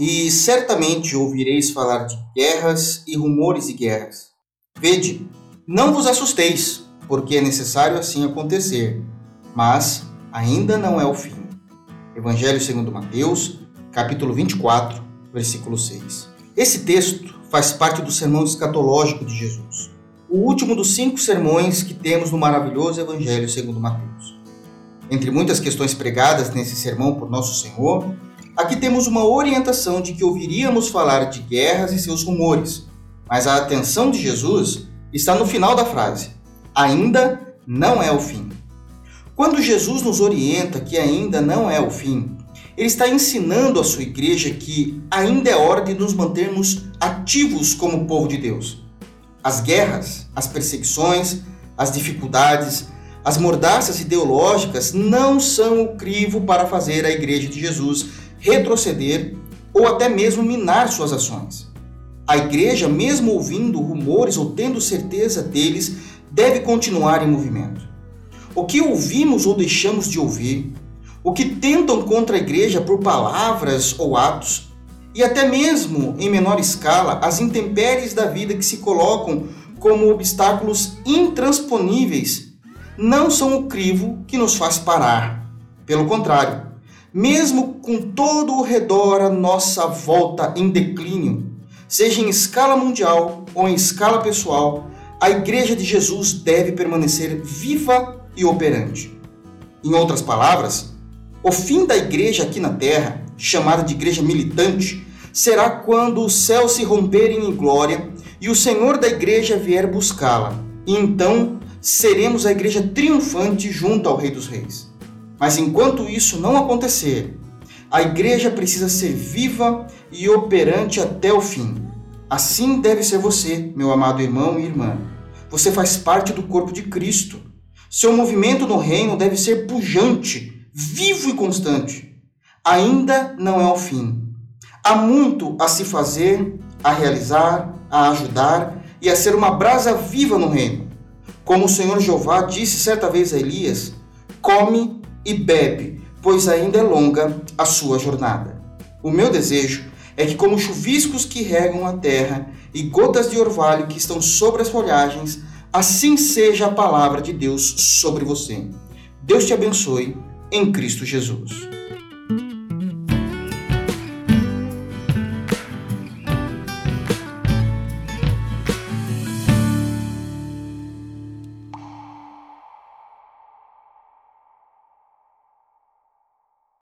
E certamente ouvireis falar de guerras e rumores de guerras. Vede, não vos assusteis, porque é necessário assim acontecer, mas ainda não é o fim. Evangelho segundo Mateus, capítulo 24, versículo 6. Esse texto faz parte do sermão escatológico de Jesus, o último dos cinco sermões que temos no maravilhoso Evangelho segundo Mateus. Entre muitas questões pregadas nesse sermão por Nosso Senhor, aqui temos uma orientação de que ouviríamos falar de guerras e seus rumores, mas a atenção de Jesus está no final da frase: ainda não é o fim. Quando Jesus nos orienta que ainda não é o fim, ele está ensinando à sua igreja que ainda é hora de nos mantermos ativos como povo de Deus. As guerras, as perseguições, as dificuldades, as mordaças ideológicas não são o crivo para fazer a igreja de Jesus retroceder ou até mesmo minar suas ações. A igreja, mesmo ouvindo rumores ou tendo certeza deles, deve continuar em movimento o que ouvimos ou deixamos de ouvir, o que tentam contra a igreja por palavras ou atos, e até mesmo, em menor escala, as intempéries da vida que se colocam como obstáculos intransponíveis, não são o crivo que nos faz parar. Pelo contrário, mesmo com todo o redor à nossa volta em declínio, seja em escala mundial ou em escala pessoal, a Igreja de Jesus deve permanecer viva e operante. Em outras palavras, o fim da igreja aqui na terra, chamada de igreja militante, será quando os céus se romperem em glória e o Senhor da igreja vier buscá-la. E então seremos a igreja triunfante junto ao Rei dos Reis. Mas enquanto isso não acontecer, a igreja precisa ser viva e operante até o fim. Assim deve ser você, meu amado irmão e irmã. Você faz parte do corpo de Cristo. Seu movimento no reino deve ser pujante, vivo e constante. Ainda não é o fim. Há muito a se fazer, a realizar, a ajudar e a ser uma brasa viva no reino. Como o Senhor Jeová disse certa vez a Elias: come e bebe, pois ainda é longa a sua jornada. O meu desejo é que, como chuviscos que regam a terra e gotas de orvalho que estão sobre as folhagens, Assim seja a palavra de Deus sobre você. Deus te abençoe em Cristo Jesus.